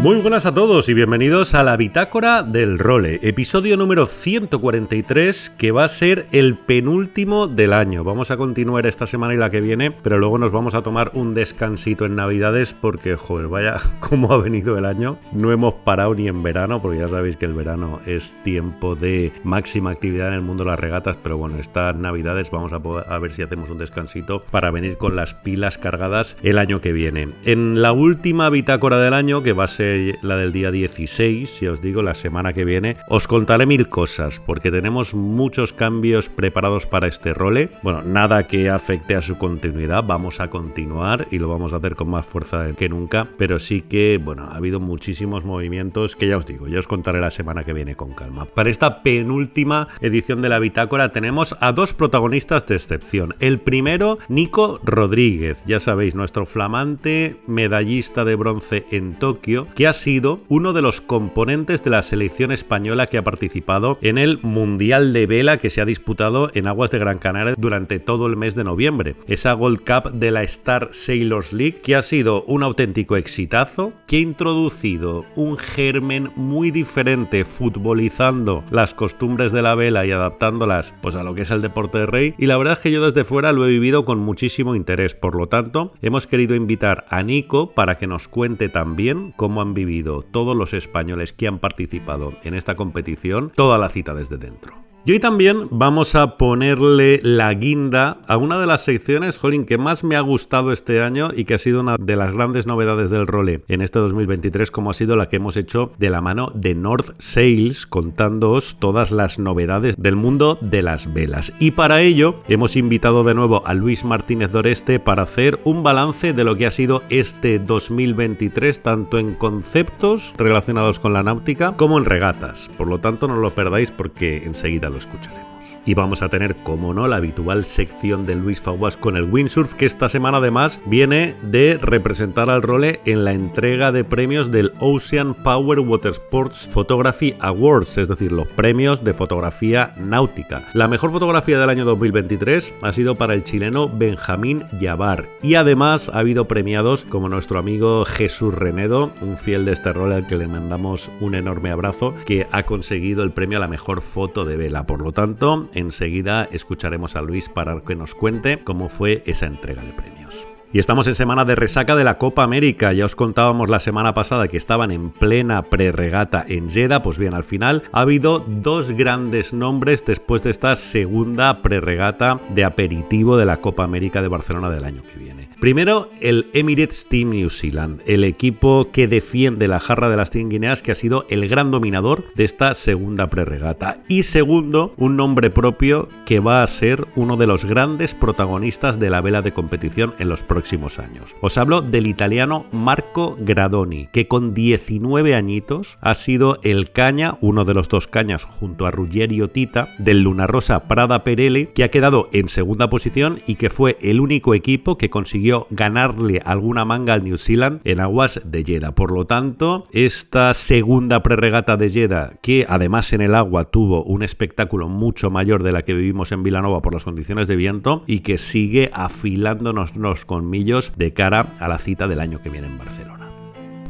Muy buenas a todos y bienvenidos a la Bitácora del Role, episodio número 143 que va a ser el penúltimo del año. Vamos a continuar esta semana y la que viene, pero luego nos vamos a tomar un descansito en Navidades porque, joder, vaya cómo ha venido el año. No hemos parado ni en verano porque ya sabéis que el verano es tiempo de máxima actividad en el mundo de las regatas, pero bueno, estas Navidades vamos a, a ver si hacemos un descansito para venir con las pilas cargadas el año que viene. En la última Bitácora del año, que va a ser la del día 16, si os digo, la semana que viene, os contaré mil cosas, porque tenemos muchos cambios preparados para este role. Bueno, nada que afecte a su continuidad, vamos a continuar y lo vamos a hacer con más fuerza que nunca, pero sí que, bueno, ha habido muchísimos movimientos que ya os digo, ya os contaré la semana que viene con calma. Para esta penúltima edición de la bitácora tenemos a dos protagonistas de excepción. El primero, Nico Rodríguez, ya sabéis, nuestro flamante medallista de bronce en Tokio, que ha sido uno de los componentes de la selección española que ha participado en el Mundial de Vela que se ha disputado en aguas de Gran Canaria durante todo el mes de noviembre. Esa Gold Cup de la Star Sailors League que ha sido un auténtico exitazo, que ha introducido un germen muy diferente futbolizando las costumbres de la vela y adaptándolas pues a lo que es el deporte de rey y la verdad es que yo desde fuera lo he vivido con muchísimo interés, por lo tanto hemos querido invitar a Nico para que nos cuente también cómo han vivido todos los españoles que han participado en esta competición toda la cita desde dentro. Y hoy también vamos a ponerle la guinda a una de las secciones, Jolín, que más me ha gustado este año y que ha sido una de las grandes novedades del role en este 2023, como ha sido la que hemos hecho de la mano de North Sales, contándoos todas las novedades del mundo de las velas. Y para ello hemos invitado de nuevo a Luis Martínez Doreste para hacer un balance de lo que ha sido este 2023, tanto en conceptos relacionados con la náutica como en regatas. Por lo tanto, no lo perdáis porque enseguida lo escucharemos. Y vamos a tener, como no, la habitual sección de Luis Faguas con el windsurf, que esta semana además viene de representar al role en la entrega de premios del Ocean Power Water Sports Photography Awards, es decir, los premios de fotografía náutica. La mejor fotografía del año 2023 ha sido para el chileno Benjamín Yavar. Y además ha habido premiados como nuestro amigo Jesús Renedo, un fiel de este rol al que le mandamos un enorme abrazo, que ha conseguido el premio a la mejor foto de vela. Por lo tanto, enseguida escucharemos a Luis para que nos cuente cómo fue esa entrega de premios. Y estamos en semana de resaca de la Copa América. Ya os contábamos la semana pasada que estaban en plena preregata en Jeddah. Pues bien, al final ha habido dos grandes nombres después de esta segunda preregata de aperitivo de la Copa América de Barcelona del año que viene. Primero, el Emirates Team New Zealand, el equipo que defiende la jarra de las 100 Guineas, que ha sido el gran dominador de esta segunda preregata. Y segundo, un nombre propio que va a ser uno de los grandes protagonistas de la vela de competición en los próximos años. Os hablo del italiano Marco Gradoni, que con 19 añitos ha sido el caña, uno de los dos cañas junto a Ruggiero Tita, del Luna Rosa Prada Perelli, que ha quedado en segunda posición y que fue el único equipo que consiguió ganarle alguna manga al New Zealand en aguas de Jeddah. Por lo tanto, esta segunda preregata de Jeddah, que además en el agua tuvo un espectáculo mucho mayor de la que vivimos en Vilanova por las condiciones de viento y que sigue afilándonos los colmillos de cara a la cita del año que viene en Barcelona.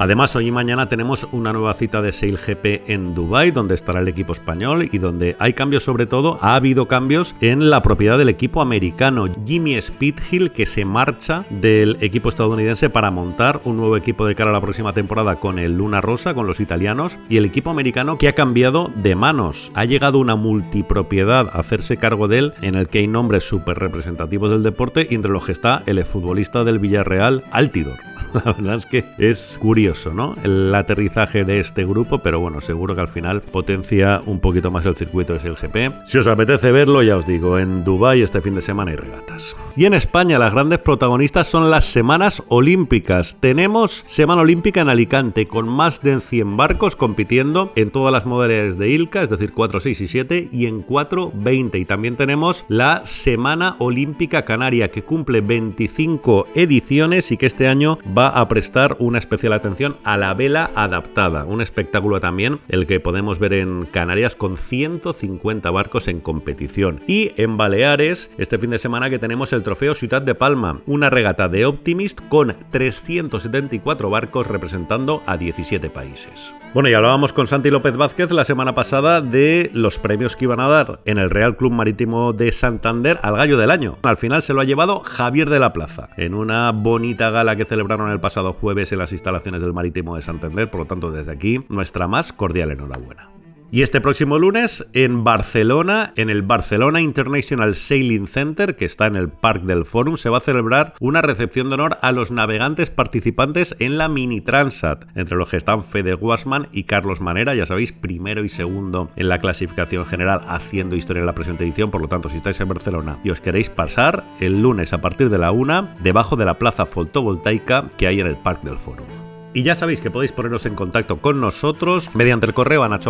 Además, hoy y mañana tenemos una nueva cita de Sail GP en Dubai, donde estará el equipo español y donde hay cambios sobre todo, ha habido cambios en la propiedad del equipo americano Jimmy Speedhill que se marcha del equipo estadounidense para montar un nuevo equipo de cara a la próxima temporada con el Luna Rosa, con los italianos, y el equipo americano que ha cambiado de manos. Ha llegado una multipropiedad a hacerse cargo de él, en el que hay nombres súper representativos del deporte, y entre los que está el futbolista del Villarreal, Altidor. La verdad es que es curioso, ¿no? El aterrizaje de este grupo, pero bueno, seguro que al final potencia un poquito más el circuito de GP. Si os apetece verlo, ya os digo, en Dubai este fin de semana hay regatas. Y en España las grandes protagonistas son las semanas olímpicas. Tenemos Semana Olímpica en Alicante con más de 100 barcos compitiendo en todas las modalidades de ILCA, es decir, 4, 6 y 7 y en 4, 20. Y también tenemos la Semana Olímpica Canaria que cumple 25 ediciones y que este año va a prestar una especial atención a la vela adaptada, un espectáculo también el que podemos ver en Canarias con 150 barcos en competición. Y en Baleares, este fin de semana que tenemos el trofeo Ciudad de Palma, una regata de Optimist con 374 barcos representando a 17 países. Bueno, y hablábamos con Santi López Vázquez la semana pasada de los premios que iban a dar en el Real Club Marítimo de Santander al Gallo del Año. Al final se lo ha llevado Javier de la Plaza, en una bonita gala que el pasado jueves en las instalaciones del Marítimo de Santander. Por lo tanto, desde aquí, nuestra más cordial enhorabuena. Y este próximo lunes en Barcelona, en el Barcelona International Sailing Center, que está en el Parque del Forum, se va a celebrar una recepción de honor a los navegantes participantes en la Mini Transat, entre los que están Fede Guasman y Carlos Manera, ya sabéis, primero y segundo en la clasificación general, haciendo historia en la presente edición. Por lo tanto, si estáis en Barcelona y os queréis pasar, el lunes a partir de la una, debajo de la plaza fotovoltaica que hay en el Parque del Forum. Y ya sabéis que podéis poneros en contacto con nosotros mediante el correo a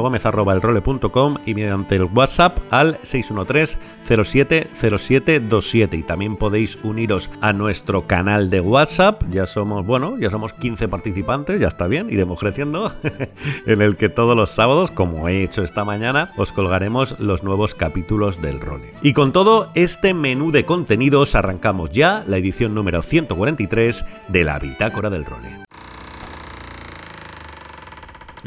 y mediante el WhatsApp al 613-070727. Y también podéis uniros a nuestro canal de WhatsApp. Ya somos, bueno, ya somos 15 participantes, ya está bien, iremos creciendo. en el que todos los sábados, como he hecho esta mañana, os colgaremos los nuevos capítulos del role. Y con todo este menú de contenidos arrancamos ya la edición número 143 de la Bitácora del Role.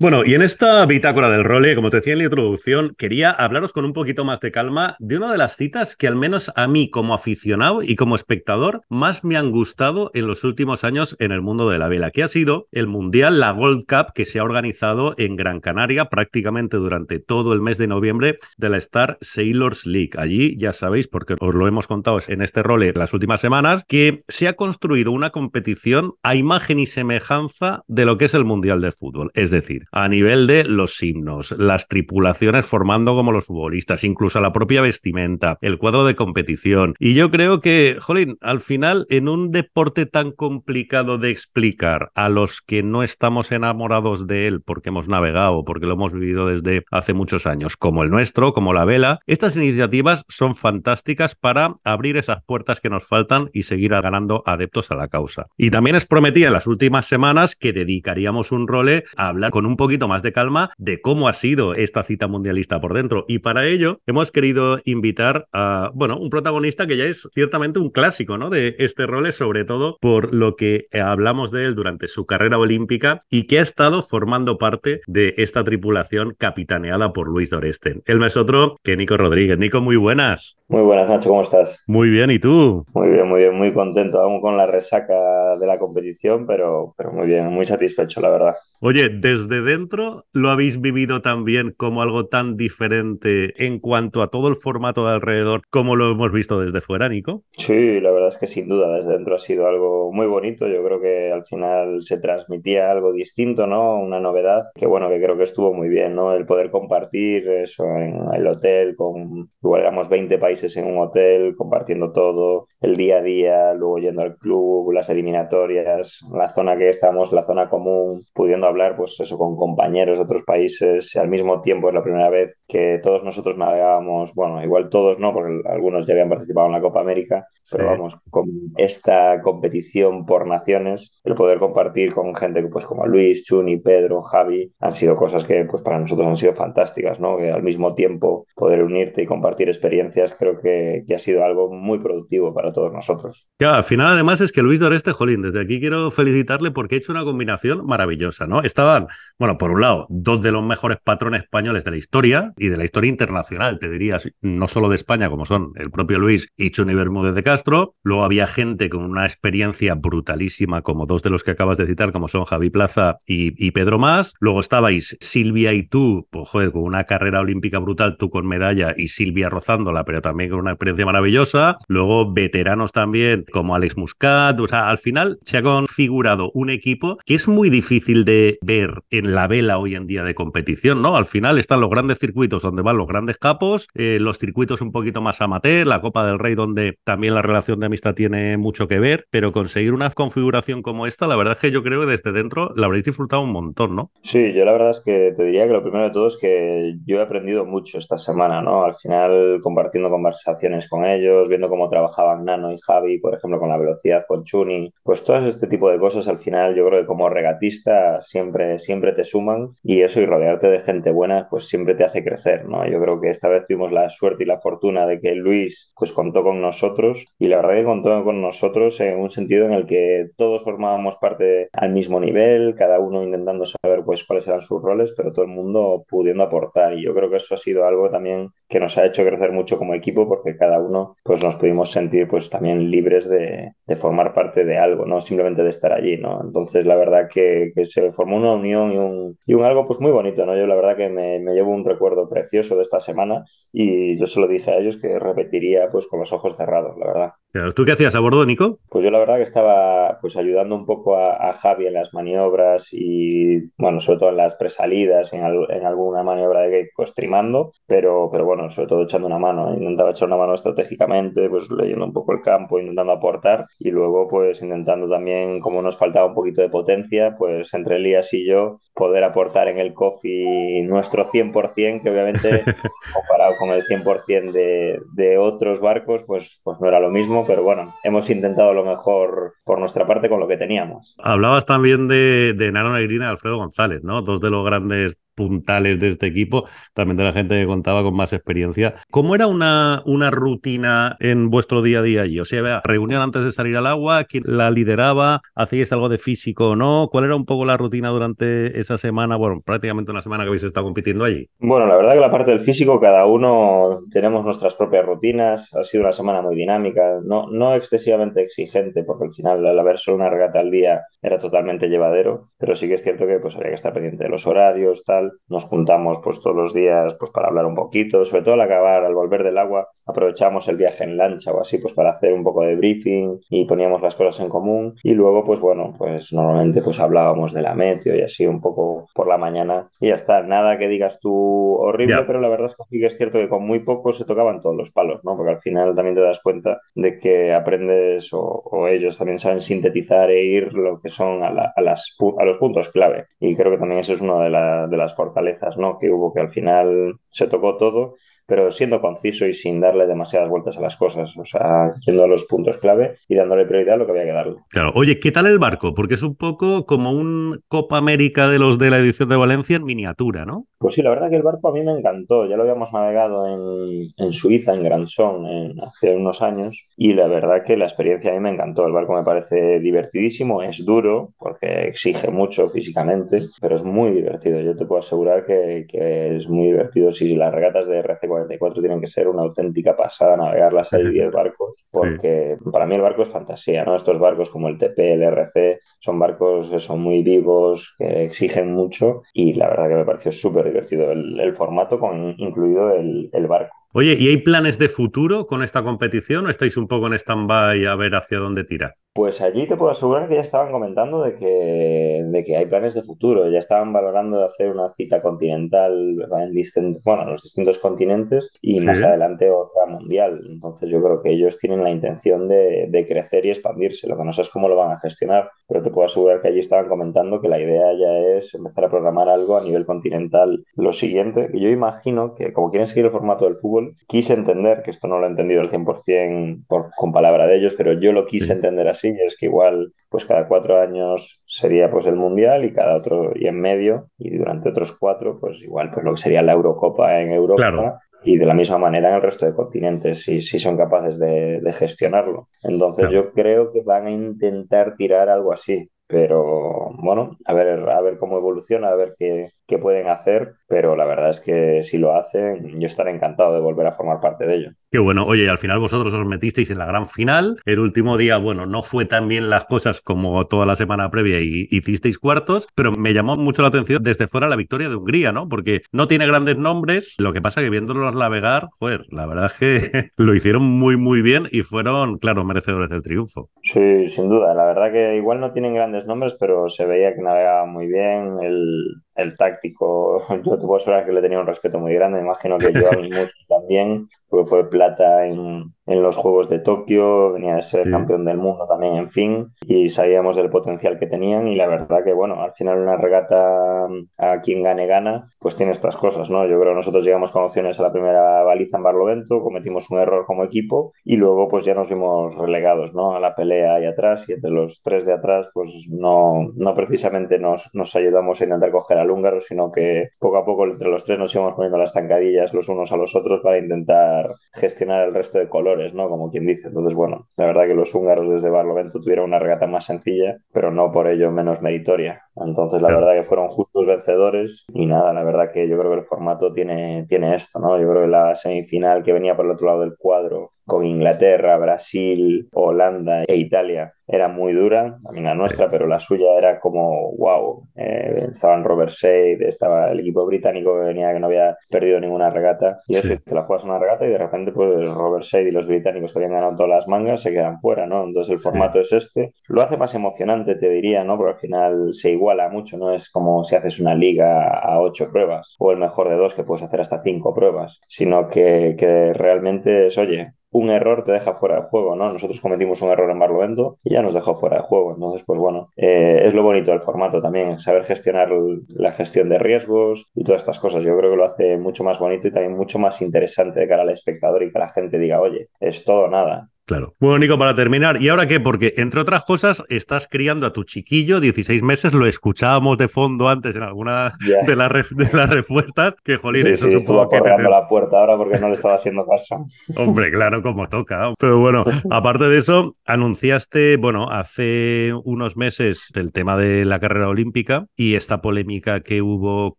Bueno, y en esta bitácora del role, como te decía en la introducción, quería hablaros con un poquito más de calma de una de las citas que al menos a mí como aficionado y como espectador más me han gustado en los últimos años en el mundo de la vela, que ha sido el Mundial, la Gold Cup que se ha organizado en Gran Canaria prácticamente durante todo el mes de noviembre de la Star Sailors League. Allí ya sabéis, porque os lo hemos contado en este role las últimas semanas, que se ha construido una competición a imagen y semejanza de lo que es el Mundial de Fútbol. Es decir, a nivel de los himnos, las tripulaciones formando como los futbolistas, incluso la propia vestimenta, el cuadro de competición. Y yo creo que, jolín, al final, en un deporte tan complicado de explicar a los que no estamos enamorados de él porque hemos navegado, porque lo hemos vivido desde hace muchos años, como el nuestro, como la vela, estas iniciativas son fantásticas para abrir esas puertas que nos faltan y seguir ganando adeptos a la causa. Y también os prometí en las últimas semanas que dedicaríamos un role a hablar con un poquito más de calma de cómo ha sido esta cita mundialista por dentro. Y para ello hemos querido invitar a, bueno, un protagonista que ya es ciertamente un clásico, ¿no? De este rol, sobre todo por lo que hablamos de él durante su carrera olímpica y que ha estado formando parte de esta tripulación capitaneada por Luis Doreste. El mes otro que Nico Rodríguez. Nico, muy buenas. Muy buenas, Nacho, ¿cómo estás? Muy bien, ¿y tú? Muy bien, muy bien, muy contento, aún con la resaca de la competición, pero, pero muy bien, muy satisfecho, la verdad. Oye, desde dentro lo habéis vivido también como algo tan diferente en cuanto a todo el formato de alrededor como lo hemos visto desde fuera, Nico. Sí, la verdad es que sin duda, desde dentro ha sido algo muy bonito. Yo creo que al final se transmitía algo distinto, ¿no? Una novedad que, bueno, que creo que estuvo muy bien, ¿no? El poder compartir eso en el hotel con, igual éramos 20 países en un hotel, compartiendo todo, el día a día, luego yendo al club, las eliminatorias, la zona que estamos, la zona común, pudiendo hablar, pues eso, con compañeros de otros países. Y al mismo tiempo es la primera vez que todos nosotros navegábamos, bueno, igual todos no, porque algunos ya habían participado en la Copa América, pero vamos, con esta competición por naciones, el poder compartir con gente pues como Luis, Chuni, Pedro, Javi, han sido cosas que pues para nosotros han sido fantásticas, ¿no? Que al mismo tiempo poder unirte y compartir experiencias creo que, que ha sido algo muy productivo para todos nosotros. Ya, al final además es que Luis Doreste, jolín, desde aquí quiero felicitarle porque ha hecho una combinación maravillosa, ¿no? Estaban, bueno, por un lado, dos de los mejores patrones españoles de la historia y de la historia internacional, te dirías, no solo de España, como son el propio Luis y Chuni Bermúdez de Castro. Luego había gente con una experiencia brutalísima, como dos de los que acabas de citar, como son Javi Plaza y, Pedro Más. Luego estabais Silvia y tú, pues con una carrera olímpica brutal, tú con medalla y Silvia rozándola, pero también con una experiencia maravillosa. Luego veteranos también como Alex Muscat. O sea, al final se ha configurado un equipo que es muy difícil de ver en la vela hoy en día de competición, ¿no? Al final están los grandes circuitos donde van los grandes capos, eh, los circuitos un poquito más amateur, la Copa del Rey donde también la relación de amistad tiene mucho que ver, pero conseguir una configuración como esta, la verdad es que yo creo que desde dentro la habréis disfrutado un montón, ¿no? Sí, yo la verdad es que te diría que lo primero de todo es que yo he aprendido mucho esta semana, ¿no? Al final compartiendo conversaciones con ellos, viendo cómo trabajaban Nano y Javi, por ejemplo, con la velocidad, con Chuni, pues todo este tipo de cosas al final yo creo que como regatista siempre, siempre te suman y eso y rodearte de gente buena pues siempre te hace crecer, ¿no? Yo creo que esta vez tuvimos la suerte y la fortuna de que Luis pues contó con nosotros y la verdad que contó con nosotros en un sentido en el que todos formábamos parte al mismo nivel, cada uno intentando saber pues cuáles eran sus roles, pero todo el mundo pudiendo aportar y yo creo que eso ha sido algo también que nos ha hecho crecer mucho como equipo porque cada uno pues nos pudimos sentir pues también libres de, de formar parte de algo, no simplemente de estar allí, ¿no? Entonces la verdad que, que se formó una unión y un, y un algo pues muy bonito, ¿no? Yo la verdad que me, me, llevo un recuerdo precioso de esta semana y yo se lo dije a ellos que repetiría pues con los ojos cerrados, la verdad. ¿Tú qué hacías a bordo, Nico? Pues yo la verdad que estaba pues ayudando un poco a, a Javi en las maniobras y bueno, sobre todo en las presalidas, en, al, en alguna maniobra de gate pues trimando, pero, pero bueno, sobre todo echando una mano, intentaba echar una mano estratégicamente, pues leyendo un poco el campo, intentando aportar y luego pues intentando también, como nos faltaba un poquito de potencia, pues entre Elías y yo poder aportar en el coffee nuestro 100%, que obviamente comparado con el 100% de, de otros barcos, pues, pues no era lo mismo pero bueno, hemos intentado lo mejor por nuestra parte con lo que teníamos. Hablabas también de, de Nano Negrina y Alfredo González, ¿no? Dos de los grandes puntales de este equipo, también de la gente que contaba con más experiencia. ¿Cómo era una, una rutina en vuestro día a día allí? O sea, reunión antes de salir al agua, ¿quién la lideraba? ¿Hacíais algo de físico o no? ¿Cuál era un poco la rutina durante esa semana? Bueno, prácticamente una semana que habéis estado compitiendo allí. Bueno, la verdad que la parte del físico, cada uno tenemos nuestras propias rutinas. Ha sido una semana muy dinámica, no, no excesivamente exigente, porque al final al haber solo una regata al día era totalmente llevadero, pero sí que es cierto que pues había que estar pendiente de los horarios, tal, nos juntamos pues todos los días pues para hablar un poquito, sobre todo al acabar, al volver del agua, aprovechamos el viaje en lancha o así pues para hacer un poco de briefing y poníamos las cosas en común y luego pues bueno, pues normalmente pues hablábamos de la meteo y así un poco por la mañana y ya está, nada que digas tú horrible, yeah. pero la verdad es que sí que es cierto que con muy poco se tocaban todos los palos, ¿no? Porque al final también te das cuenta de que aprendes o, o ellos también saben sintetizar e ir lo que son a, la, a, las, a los puntos clave y creo que también eso es una de, la, de las fortalezas ¿no? que hubo, que al final se tocó todo pero siendo conciso y sin darle demasiadas vueltas a las cosas, o sea, yendo a los puntos clave y dándole prioridad a lo que había que darle. Claro, oye, ¿qué tal el barco? Porque es un poco como un Copa América de los de la edición de Valencia en miniatura, ¿no? Pues sí, la verdad que el barco a mí me encantó. Ya lo habíamos navegado en, en Suiza, en Granson, en, hace unos años, y la verdad que la experiencia a mí me encantó. El barco me parece divertidísimo, es duro porque exige mucho físicamente, pero es muy divertido. Yo te puedo asegurar que, que es muy divertido si las regatas de RC 44 tienen que ser una auténtica pasada navegarlas ahí 10 barcos, porque sí. para mí el barco es fantasía, ¿no? Estos barcos como el TP, el RC, son barcos son muy vivos, que exigen mucho y la verdad que me pareció súper divertido el, el, formato, con incluido el, el barco. Oye, ¿y hay planes de futuro con esta competición o estáis un poco en stand-by a ver hacia dónde tira? Pues allí te puedo asegurar que ya estaban comentando de que, de que hay planes de futuro, ya estaban valorando de hacer una cita continental en bueno, los distintos continentes y sí. más adelante otra mundial. Entonces yo creo que ellos tienen la intención de, de, crecer y expandirse, lo que no sé es cómo lo van a gestionar, pero te puedo asegurar que allí estaban comentando que la idea ya es empezar a programar algo a nivel continental. Lo siguiente, que yo imagino que como quieren seguir el formato del fútbol, quise entender, que esto no lo he entendido al 100% por, con palabra de ellos, pero yo lo quise entender así, y es que igual pues cada cuatro años sería pues el mundial y cada otro y en medio y durante otros cuatro pues igual pues lo que sería la Eurocopa en Europa claro. y de la misma manera en el resto de continentes si, si son capaces de, de gestionarlo entonces claro. yo creo que van a intentar tirar algo así pero bueno, a ver, a ver cómo evoluciona, a ver qué, qué pueden hacer, pero la verdad es que si lo hacen, yo estaré encantado de volver a formar parte de ello. Qué bueno, oye, al final vosotros os metisteis en la gran final, el último día, bueno, no fue tan bien las cosas como toda la semana previa y hicisteis cuartos, pero me llamó mucho la atención desde fuera la victoria de Hungría, ¿no? Porque no tiene grandes nombres, lo que pasa que viéndolos navegar, joder, la verdad es que lo hicieron muy, muy bien y fueron, claro, merecedores del triunfo. Sí, sin duda, la verdad que igual no tienen grandes nombres, pero se veía que navegaban muy bien, el, el táctico, yo te puedo asegurar que le tenía un respeto muy grande, me imagino que yo a también, porque fue plata en, en los Juegos de Tokio, venía de ser campeón del mundo también, en fin, y sabíamos del potencial que tenían y la verdad que, bueno, al final una regata a quien gane gana, pues tiene estas cosas, ¿no? Yo creo que nosotros llegamos con opciones a la primera baliza en Barlovento, cometimos un error como equipo y luego pues ya nos vimos relegados, ¿no? A la pelea ahí atrás y entre los tres de atrás pues no, no precisamente nos, nos ayudamos a intentar coger al húngaro, sino que poco a poco entre los tres nos íbamos poniendo las tancadillas los unos a los otros para intentar gestionar el resto de colores ¿no? Como quien dice. Entonces, bueno, la verdad que los húngaros desde Barlovento tuvieron una regata más sencilla, pero no por ello menos meritoria. Entonces, la verdad que fueron justos vencedores y nada, la verdad que yo creo que el formato tiene, tiene esto, ¿no? Yo creo que la semifinal que venía por el otro lado del cuadro con Inglaterra, Brasil, Holanda e Italia era muy dura, también la nuestra, pero la suya era como wow. Eh, estaban Robert Shade, estaba el equipo británico que venía que no había perdido ninguna regata. Y eso, te la juegas una regata y de repente, pues Robert Shade y los británicos que habían ganado todas las mangas se quedan fuera, ¿no? Entonces el formato es este. Lo hace más emocionante, te diría, ¿no? Porque al final se iguala mucho, ¿no? Es como si haces una liga a ocho pruebas o el mejor de dos que puedes hacer hasta cinco pruebas, sino que, que realmente es, oye, un error te deja fuera de juego, ¿no? Nosotros cometimos un error en Barlovento y ya nos dejó fuera de juego. Entonces, pues bueno, eh, es lo bonito del formato también, saber gestionar la gestión de riesgos y todas estas cosas. Yo creo que lo hace mucho más bonito y también mucho más interesante de cara al espectador y que la gente diga, oye, es todo nada. Claro. Bueno, Nico, para terminar, ¿y ahora qué? Porque, entre otras cosas, estás criando a tu chiquillo, 16 meses, lo escuchábamos de fondo antes en alguna de, las de, las respuestas, que jolín, sí, eso sí, supongo que te... la puerta ahora porque no le estaba haciendo caso. Hombre, claro, como toca. Pero bueno, aparte de eso, anunciaste, bueno, hace unos meses el tema de la carrera olímpica y esta polémica que hubo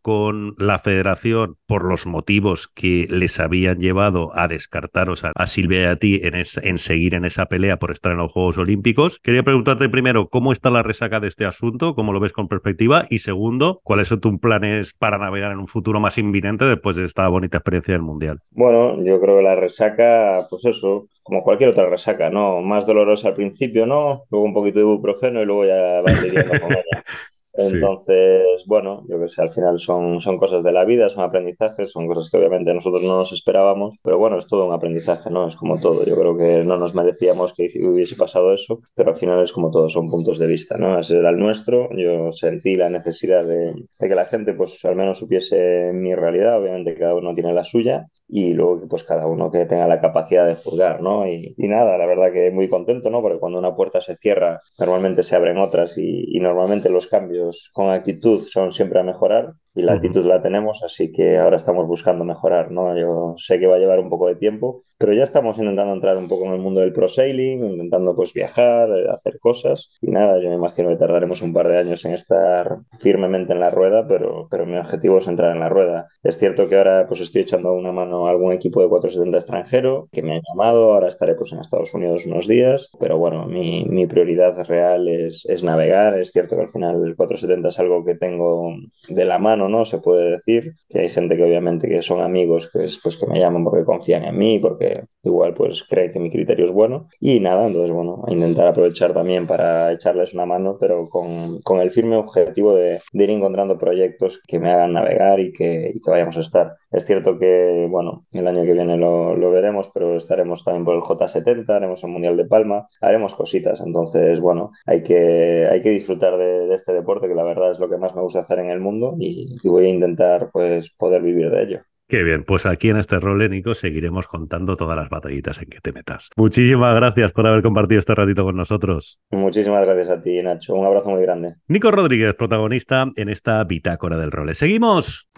con la federación por los motivos que les habían llevado a descartaros a, Silvia y a ti en, ese en seguir en esa pelea por estar en los Juegos Olímpicos. Quería preguntarte primero cómo está la resaca de este asunto, cómo lo ves con perspectiva y segundo, cuáles son tus planes para navegar en un futuro más inminente después de esta bonita experiencia del Mundial. Bueno, yo creo que la resaca, pues eso, como cualquier otra resaca, ¿no? Más dolorosa al principio, ¿no? Luego un poquito de ibuprofeno y luego ya vas lidiando con ella. Entonces, bueno, yo que sé, al final son, son cosas de la vida, son aprendizajes, son cosas que obviamente nosotros no nos esperábamos, pero bueno, es todo un aprendizaje, ¿no? Es como todo. Yo creo que no nos merecíamos que hubiese pasado eso, pero al final es como todo, son puntos de vista, ¿no? Ese era el nuestro, yo sentí la necesidad de, de que la gente, pues al menos supiese mi realidad, obviamente cada uno tiene la suya, y luego pues cada uno que tenga la capacidad de juzgar, ¿no? Y, nada, la verdad que muy contento, ¿no? Porque cuando una puerta se cierra, normalmente se abren otras y, y normalmente los cambios con actitud son siempre a mejorar y la actitud la tenemos, así que ahora estamos buscando mejorar, ¿no? Yo sé que va a llevar un poco de tiempo, pero ya estamos intentando entrar un poco en el mundo del pro sailing, intentando pues viajar, eh, hacer cosas y nada, yo me imagino que tardaremos un par de años en estar firmemente en la rueda, pero, pero mi objetivo es entrar en la rueda. Es cierto que ahora pues estoy echando una mano a algún equipo de 470 extranjero que me ha llamado, ahora estaré pues en Estados Unidos unos días, pero bueno, mi, mi prioridad real es, es navegar, es cierto que al final el 470 es algo que tengo de la mano, ¿no? Se puede decir que hay gente que obviamente que son amigos que, pues, que me llaman porque confían en mí, porque igual pues creen que mi criterio es bueno y nada, entonces bueno, intentar aprovechar también para echarles una mano, pero con, con el firme objetivo de, de, ir encontrando proyectos que me hagan navegar y que, y que, vayamos a estar. Es cierto que, bueno, el año que viene lo, lo veremos, pero estaremos también por el J70, haremos el Mundial de Palma, haremos cositas, entonces bueno, hay que, hay que disfrutar de, de este deporte que la verdad es lo que más me gusta hacer en el mundo y, y voy a intentar pues poder vivir de ello. Qué bien, pues aquí en este rol, Nico, seguiremos contando todas las batallitas en que te metas. Muchísimas gracias por haber compartido este ratito con nosotros. Muchísimas gracias a ti, Nacho. Un abrazo muy grande. Nico Rodríguez, protagonista en esta bitácora del role. Seguimos.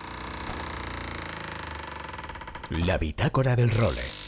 La bitácora del role.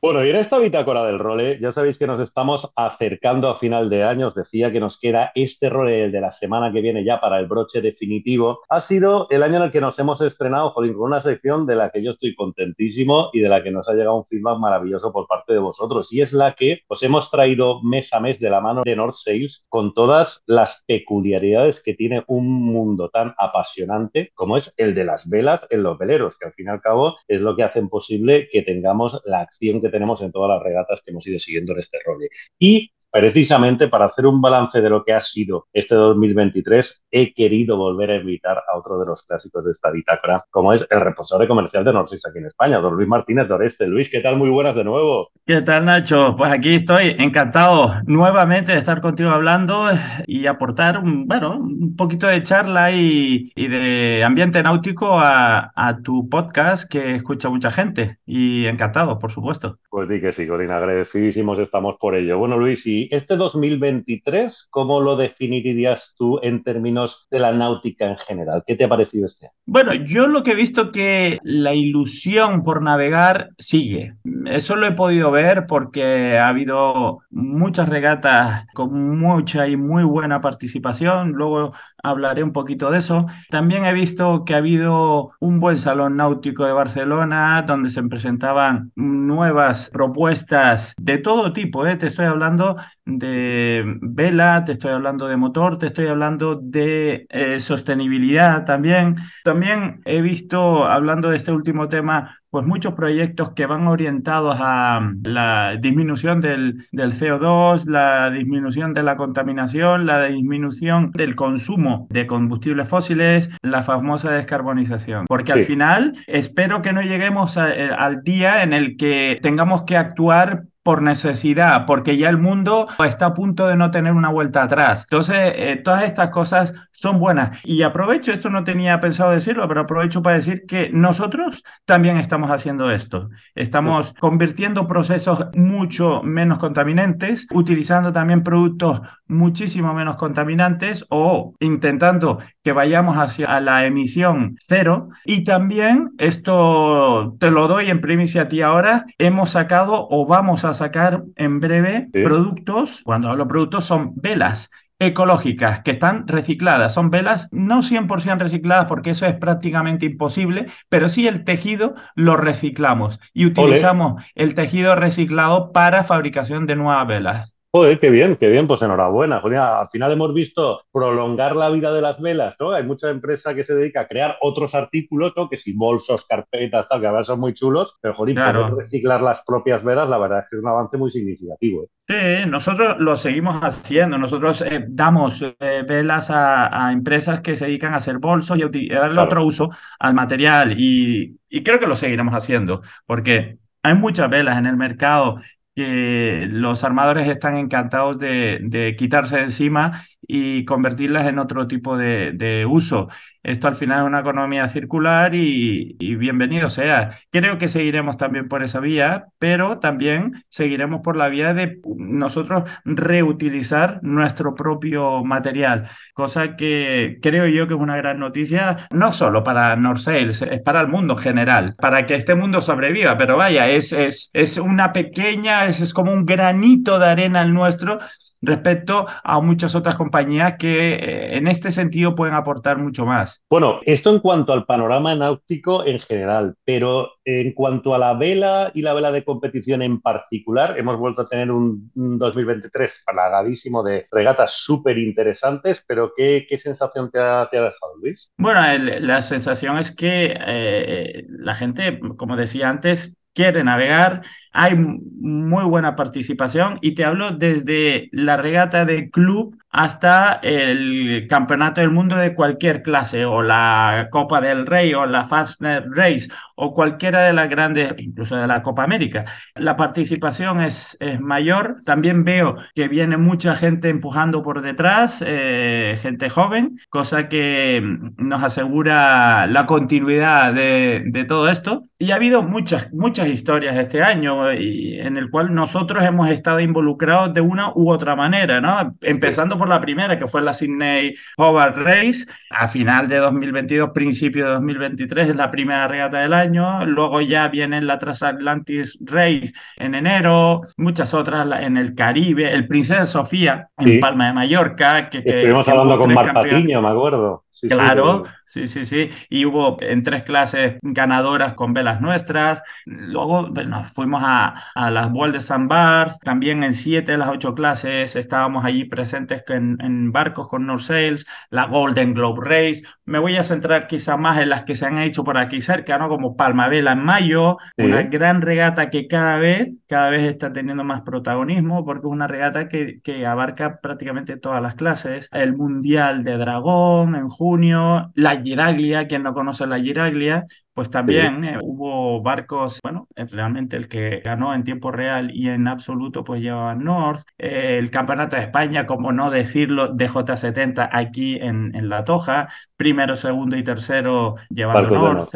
Bueno, y en esta bitácora del role, ya sabéis que nos estamos acercando a final de año. Os decía que nos queda este role de la semana que viene ya para el broche definitivo. Ha sido el año en el que nos hemos estrenado, con una sección de la que yo estoy contentísimo y de la que nos ha llegado un feedback maravilloso por parte de vosotros. Y es la que os hemos traído mes a mes de la mano de North Sales con todas las peculiaridades que tiene un mundo tan apasionante como es el de las velas en los veleros, que al fin y al cabo es lo que hacen posible que tengamos la acción que tenemos en todas las regatas que hemos ido siguiendo en este rol. Y precisamente para hacer un balance de lo que ha sido este 2023, he querido volver a invitar a otro de los clásicos de esta bitácora, como es el responsable comercial de Norsis aquí en España, don Luis Martínez Doreste. Luis, ¿qué tal? Muy buenas de nuevo. ¿Qué tal, Nacho? Pues aquí estoy encantado nuevamente de estar contigo hablando y aportar, un, bueno, un poquito de charla y, y de ambiente náutico a, a, tu podcast que escucha mucha gente. Y encantado, por supuesto. Pues di que sí, Corina, agradecidísimos estamos por ello. Bueno, Luis, y este 2023, ¿cómo lo definirías tú en términos de la náutica en general? ¿Qué te ha parecido este Bueno, yo lo que he visto que la ilusión por navegar sigue. Eso lo he podido ver porque ha habido muchas regatas con mucha y muy buena participación. Luego hablaré un poquito de eso. También he visto que ha habido un buen salón náutico de Barcelona donde se presentaban nuevas propuestas de todo tipo. ¿eh? Te estoy hablando de vela, te estoy hablando de motor, te estoy hablando de eh, sostenibilidad también. También he visto, hablando de este último tema, pues muchos proyectos que van orientados a mm, la disminución del, del, CO2, la disminución de la contaminación, la disminución del consumo de combustibles fósiles, la famosa descarbonización. Porque al final espero que no lleguemos eh, al día en el que tengamos que actuar por necesidad, porque ya el mundo está a punto de no tener una vuelta atrás. Entonces, eh, todas estas cosas son buenas. Y aprovecho, esto no tenía pensado decirlo, pero aprovecho para decir que nosotros también estamos haciendo esto. Estamos convirtiendo procesos mucho menos contaminantes, utilizando también productos muchísimo menos contaminantes o intentando que vayamos hacia la emisión cero. Y también, esto te lo doy en primicia a ti ahora, hemos sacado o vamos a sacar en breve productos, cuando hablo productos son velas ecológicas que están recicladas. Son velas no 100% recicladas porque eso es prácticamente imposible, pero sí el tejido lo reciclamos y utilizamos el tejido reciclado para fabricación de nuevas velas. Joder, qué bien, qué bien, pues enhorabuena. al final hemos visto prolongar la vida de las velas, ¿no? Hay mucha empresa que se dedica a crear otros artículos, ¿no? Que si bolsos, carpetas, tal, que ahora son muy chulos, pero joder, poder reciclar las propias velas, la verdad es que es un avance muy significativo. ¿eh? Sí, nosotros lo seguimos haciendo. Nosotros eh, damos eh, velas a, empresas que se dedican a hacer bolsos y a, darle otro uso al material. Y, y creo que lo seguiremos haciendo, porque hay muchas velas en el mercado que los armadores están encantados de, quitarse encima y convertirlas en otro tipo de, uso. Esto al final es una economía circular y, bienvenido sea. Creo que seguiremos también por esa vía, pero también seguiremos por la vía de nosotros reutilizar nuestro propio material, cosa que creo yo que es una gran noticia, no solo para Sales, es para el mundo general, para que este mundo sobreviva, pero vaya, es, es, es una pequeña, es, es como un granito de arena el nuestro respecto a muchas otras compañías que eh, en este sentido pueden aportar mucho más. Bueno, esto en cuanto al panorama náutico en general, pero en cuanto a la vela y la vela de competición en particular, hemos vuelto a tener un, 2023 plagradísimo de regatas súper interesantes, pero ¿qué, ¿qué, sensación te ha, te ha, dejado, Luis? Bueno, la sensación es que eh, la gente, como decía antes, quiere navegar, hay muy buena participación y te hablo desde la regata de club hasta el campeonato del mundo de cualquier clase o la Copa del Rey o la Fastnet Race o cualquiera de las grandes, incluso de la Copa América. La participación es, es mayor. También veo que viene mucha gente empujando por detrás, eh, gente joven, cosa que nos asegura la continuidad de, de todo esto. Y ha habido muchas, muchas historias este año. ¿No? Y en el cual nosotros hemos estado involucrados de una u otra manera, ¿no? Empezando por la primera, que fue la Sydney Hobart Race, a final de 2022, principio de 2023, es la primera regata del año, luego ya viene la Transatlantic Race en enero, muchas otras en el Caribe, el Princesa Sofía en Palma de Mallorca. Que, Estuvimos hablando con Marta Tiño, me acuerdo. claro, sí, sí, sí. Y hubo en tres clases ganadoras con velas nuestras. Luego nos fuimos a, a las World de San Bar. También en siete de las ocho clases estábamos allí presentes en, en barcos con North Sails, la Golden Globe Race. Me voy a centrar quizá más en las que se han hecho por aquí cerca, ¿no? Como Palmavela en mayo, una gran regata que cada vez, cada vez está teniendo más protagonismo porque es una regata que, que abarca prácticamente todas las clases. El Mundial de Dragón en junio, la Giraglia, quien no conoce la Giraglia, pues también eh, hubo barcos, bueno, eh, realmente el que ganó en tiempo real y en absoluto pues llevaba North, eh, el Campeonato de España, como no decirlo, de J70 aquí en, en La Toja, primero, segundo y tercero llevando North,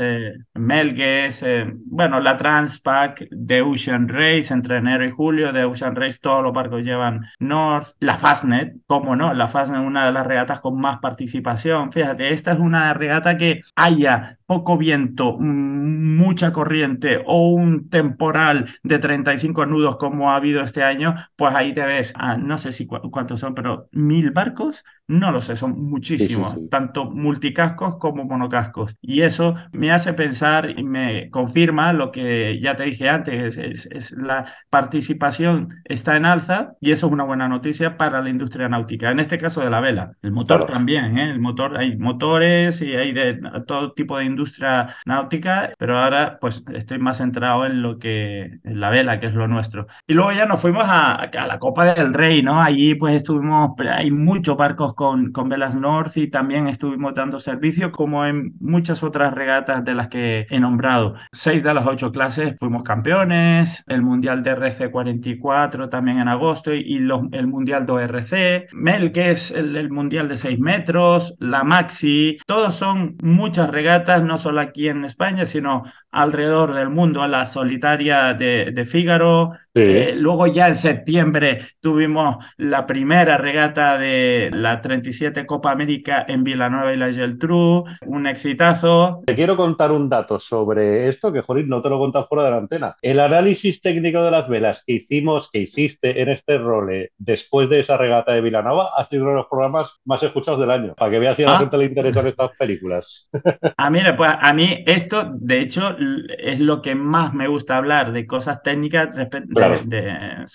Melgues, bueno, la Transpac de Ocean Race entre enero y julio, de Ocean Race todos los barcos llevan North, la Fastnet, como no, la Fastnet una de las regatas con más participación, fíjate, esta es una regata que haya poco viento, mm, mucha corriente o un temporal de 35 nudos como ha habido este año, pues ahí te ves, no sé si cuántos son, pero mil barcos, no lo sé, son muchísimos, tanto multicascos como monocascos. Y eso me hace pensar y me confirma lo que ya te dije antes, es, la participación está en alza y eso es una buena noticia para la industria náutica, en este caso de la vela. El motor también, ¿eh? el motor, hay motores y hay de todo tipo de industria industria náutica, pero ahora pues estoy más centrado en lo que, en la vela, que es lo nuestro. Y luego ya nos fuimos a, a la Copa del Rey, ¿no? Allí pues estuvimos, hay muchos barcos con, con velas North y también estuvimos dando servicio como en muchas otras regatas de las que he nombrado. Seis de las ocho clases fuimos campeones, el Mundial de RC 44 también en agosto y los, el Mundial de ORC, Mel, que es el, el Mundial de 6 metros, la Maxi, todos son muchas regatas, no solo aquí en España, sino alrededor del mundo, a la solitaria de, de Fígaro. Eh, luego ya en septiembre tuvimos la primera regata de la 37 Copa América en Villanueva y la Geltrú, un exitazo. Te quiero contar un dato sobre esto que, Jorín, no te lo he fuera de la antena. El análisis técnico de las velas que hicimos, que hiciste en este role después de esa regata de Vilanova, ha sido uno de los programas más escuchados del año, para que veas si a la ah. gente le interesan estas películas. Ah, mire, pues a mí esto, de hecho, es lo que más me gusta hablar de cosas técnicas respecto de,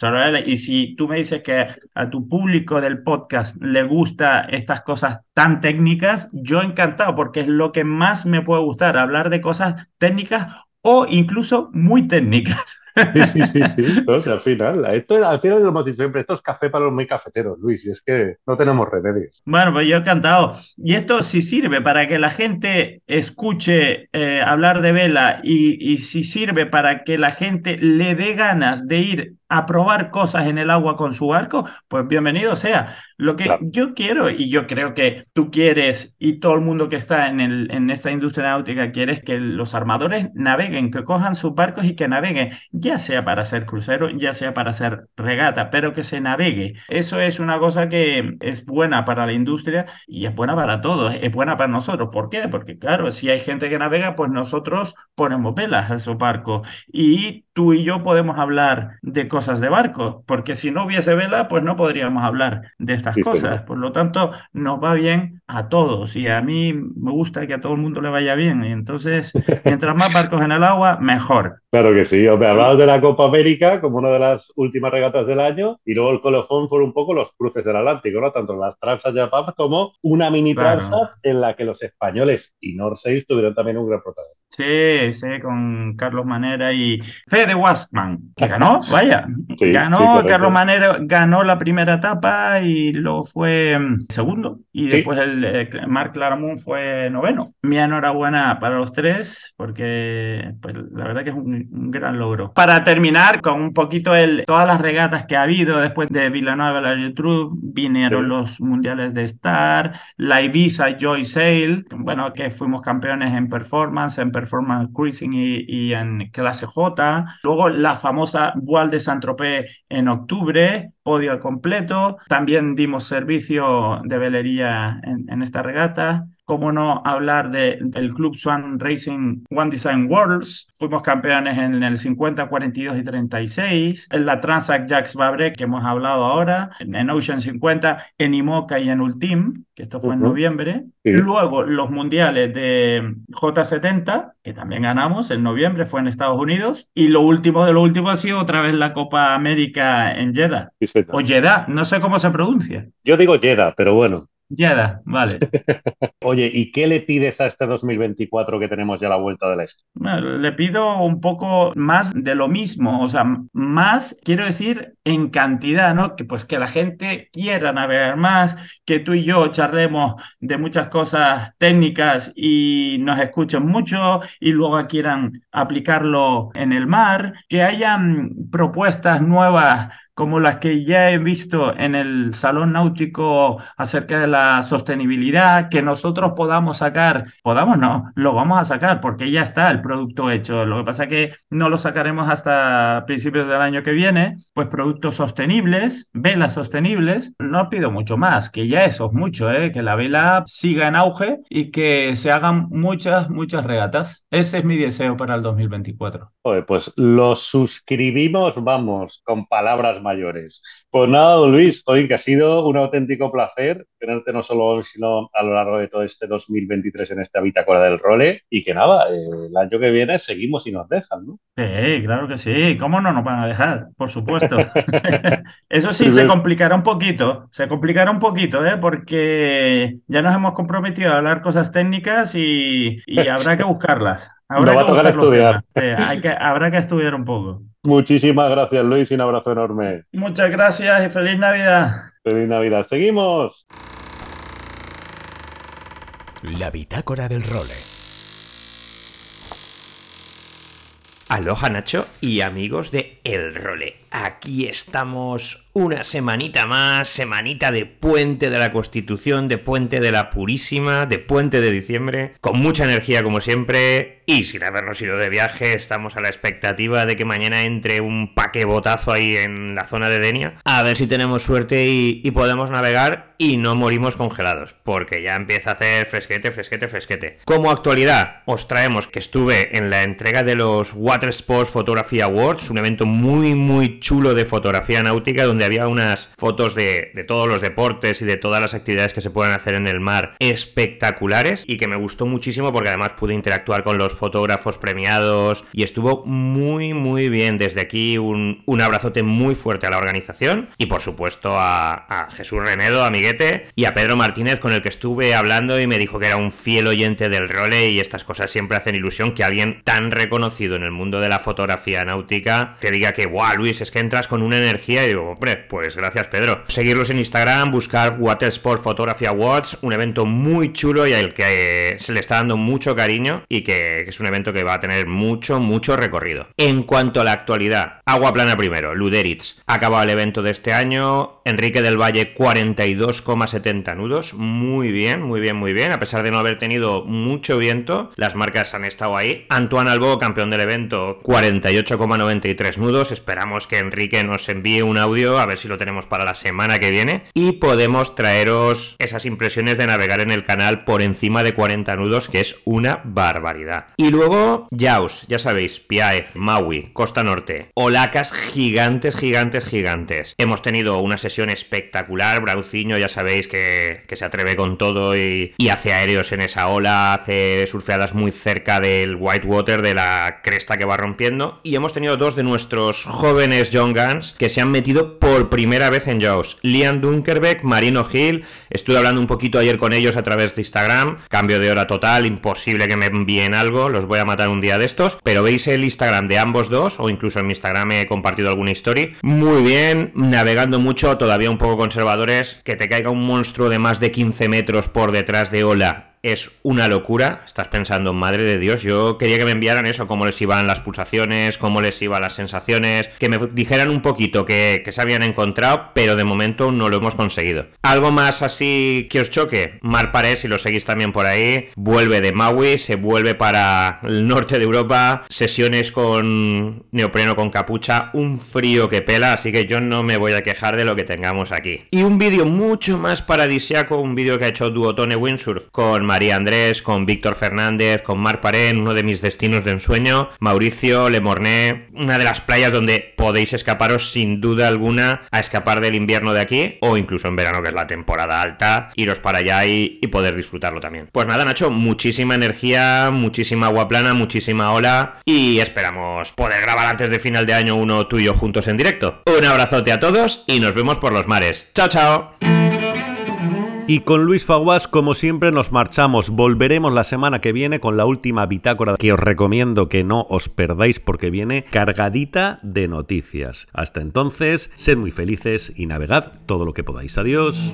Y si tú me dices que a tu público del podcast le gusta estas cosas tan técnicas, yo encantado, porque es lo que más me puede gustar, hablar de cosas técnicas o incluso muy técnicas. Sí, sí, sí, sí. Entonces, al final, esto, al final lo hemos dicho siempre, esto es café para los muy cafeteros, Luis, y es que no tenemos remedios. Bueno, pues yo he cantado. Y esto sí sirve para que la gente escuche eh, hablar de vela y, y si sirve para que la gente le dé ganas de ir a probar cosas en el agua con su barco, pues bienvenido sea. Lo que yo quiero, y yo creo que tú quieres, y todo el mundo que está en, el, en esta industria náutica quiere, es que los armadores naveguen, que cojan sus barcos y que naveguen ya sea para hacer crucero, ya sea para hacer regata, pero que se navegue. Eso es una cosa que es buena para la industria y es buena para todos, es buena para nosotros. ¿Por qué? Porque claro, si hay gente que navega, pues nosotros ponemos velas a esos barcos y tú y yo podemos hablar de cosas de barco, porque si no hubiese vela, pues no podríamos hablar de estas cosas. Por lo tanto, nos va bien a todos y a mí me gusta que a todo el mundo le vaya bien. Y entonces, mientras más barcos en el agua, mejor. Claro que sí. Hablabas de la Copa América como una de las últimas regatas del año y luego el colofón fueron un poco los cruces del Atlántico, ¿no? Tanto las Transat Japan como una mini Transat en la que los españoles y Norseis tuvieron también un gran protagonismo. Sí, sí, con Carlos Manera y Fede Wastman, que ganó, vaya. ganó, Carlos Manera ganó la primera etapa y luego fue mm, segundo. Y después el, eh, Marc fue noveno. Mi enhorabuena para los tres, porque pues, la verdad que es un, gran logro. Para terminar con un poquito el, todas las regatas que ha habido después de Villanueva la Gertrude, vinieron los mundiales de Star, la Ibiza Joy Sail, bueno, que fuimos campeones en performance, en Performance Cruising y, en clase J. Luego la famosa Voile de Saint-Tropez en octubre, podio completo. También dimos servicio de velería en esta regata cómo no hablar del Club Swan Racing One Design Worlds. Fuimos campeones en el 50, 42 y 36. En la Transac Jacques Vabre, que hemos hablado ahora. En Ocean 50, en IMOCA y en Ultim, que esto fue en noviembre. Luego los mundiales de J70, que también ganamos en noviembre, fue en Estados Unidos. Y lo último de lo último ha sido otra vez la Copa América en Jeddah. o Jeddah, no sé cómo se pronuncia. Yo digo Jeddah, pero bueno. Ya vale. Oye, ¿y qué le pides a este 2024 que tenemos ya la vuelta de la esquina? Le pido un poco más de lo mismo, o sea, más, quiero decir, en cantidad, ¿no? Que pues que la gente quiera navegar más, que tú y yo charlemos de muchas cosas técnicas y nos escuchen mucho y luego quieran aplicarlo en el mar, que hayan propuestas nuevas como las que ya he visto en el Salón Náutico acerca de la sostenibilidad, que nosotros podamos sacar, podamos no, lo vamos a sacar porque ya está el producto hecho. Lo que pasa es que no lo sacaremos hasta principios del año que viene, pues productos sostenibles, velas sostenibles. No pido mucho más, que ya eso es mucho, ¿eh? que la vela siga en auge y que se hagan muchas, muchas regatas. Ese es mi deseo para el 2024. pues lo suscribimos, vamos, con palabras mayores. Pues nada, don Luis, hoy que ha sido un auténtico placer tenerte no solo hoy, sino a lo largo de todo este 2023 en esta bitácora del role y que nada, eh, el año que viene seguimos y nos dejan, ¿no? Sí, claro que sí, ¿cómo no nos van a dejar? Por supuesto. Eso sí, se complicará un poquito, se complicará un poquito, ¿eh? Porque ya nos hemos comprometido a hablar cosas técnicas y, habrá que buscarlas. Habrá va a tocar estudiar. hay que, habrá que estudiar un poco. Muchísimas gracias, Luis, y un abrazo enorme. Muchas gracias y feliz Navidad. Feliz Navidad. Seguimos. La bitácora del role. Aloha Nacho y amigos de El Role. Aquí estamos una semanita más, semanita de puente de la Constitución, de puente de la Purísima, de puente de diciembre, con mucha energía como siempre y sin habernos ido de viaje, estamos a la expectativa de que mañana entre un paquebotazo ahí en la zona de Denia, a ver si tenemos suerte y, podemos navegar y no morimos congelados, porque ya empieza a hacer fresquete, fresquete, fresquete. Como actualidad, os traemos que estuve en la entrega de los Water Sports Photography Awards, un evento muy, muy de fotografía náutica donde había unas fotos de, todos los deportes y de todas las actividades que se pueden hacer en el mar espectaculares y que me gustó muchísimo porque además pude interactuar con los fotógrafos premiados y estuvo muy muy bien. Desde aquí un, abrazote muy fuerte a la organización y por supuesto a, Jesús Renedo, amiguete, y a Pedro Martínez con el que estuve hablando y me dijo que era un fiel oyente del role y estas cosas siempre hacen ilusión que alguien tan reconocido en el mundo de la fotografía náutica te diga que, guau, Luis, que entras con una energía y digo, hombre, pues gracias Pedro. Seguirlos en Instagram, buscar Water Sport Photography Awards, un evento muy chulo y al que se le está dando mucho cariño y que, es un evento que va a tener mucho, mucho recorrido. En cuanto a la actualidad, Agua Plana primero, Luderitz. Acaba el evento de este año, Enrique del Valle 42,70 nudos, muy bien, muy bien, muy bien, a pesar de no haber tenido mucho viento, las marcas han estado ahí. Antoine Albo, campeón del evento, 48,93 nudos, esperamos que Enrique nos envíe un audio, a ver si lo tenemos para la semana que viene, y podemos traeros esas impresiones de navegar en el canal por encima de 40 nudos, que es una barbaridad. Y luego, Jaws, ya sabéis, Piae, Maui, Costa Norte, olacas gigantes, gigantes, gigantes. Hemos tenido una sesión espectacular, Brauciño, ya sabéis que, se atreve con todo y, y hace aéreos en esa ola, hace surfeadas muy cerca del Whitewater, de la cresta que va rompiendo, y hemos tenido dos de nuestros jóvenes John Guns que se han metido por primera vez en Jaws. Liam Dunkerbeck, Marino Hill, estuve hablando un poquito ayer con ellos a través de Instagram, cambio de hora total, imposible que me envíen algo, los voy a matar un día de estos, pero veis el Instagram de ambos dos, o incluso en mi Instagram he compartido alguna historia, muy bien, navegando mucho, todavía un poco conservadores, que te caiga un monstruo de más de 15 metros por detrás de ola es una locura. Estás pensando, madre de Dios, yo quería que me enviaran eso, cómo les iban las pulsaciones, cómo les iban las sensaciones, que me dijeran un poquito que, se habían encontrado, pero de momento no lo hemos conseguido. Algo más así que os choque, Mar Parés, si lo seguís también por ahí, vuelve de Maui, se vuelve para el norte de Europa, sesiones con neopreno con capucha, un frío que pela, así que yo no me voy a quejar de lo que tengamos aquí. Y un vídeo mucho más paradisiaco, un vídeo que ha hecho Duotone Windsurf con María Andrés, con Víctor Fernández, con Mar Parén, uno de mis destinos de ensueño, Mauricio, Le Mornay, una de las playas donde podéis escaparos sin duda alguna a escapar del invierno de aquí, o incluso en verano, que es la temporada alta, iros para allá y, y poder disfrutarlo también. Pues nada, Nacho, muchísima energía, muchísima agua plana, muchísima ola, y esperamos poder grabar antes de final de año uno tuyo juntos en directo. Un abrazote a todos y nos vemos por los mares. Chao, chao. Y con Luis Faguas, como siempre, nos marchamos. Volveremos la semana que viene con la última bitácora que os recomiendo que no os perdáis porque viene cargadita de noticias. Hasta entonces, sed muy felices y navegad todo lo que podáis. Adiós.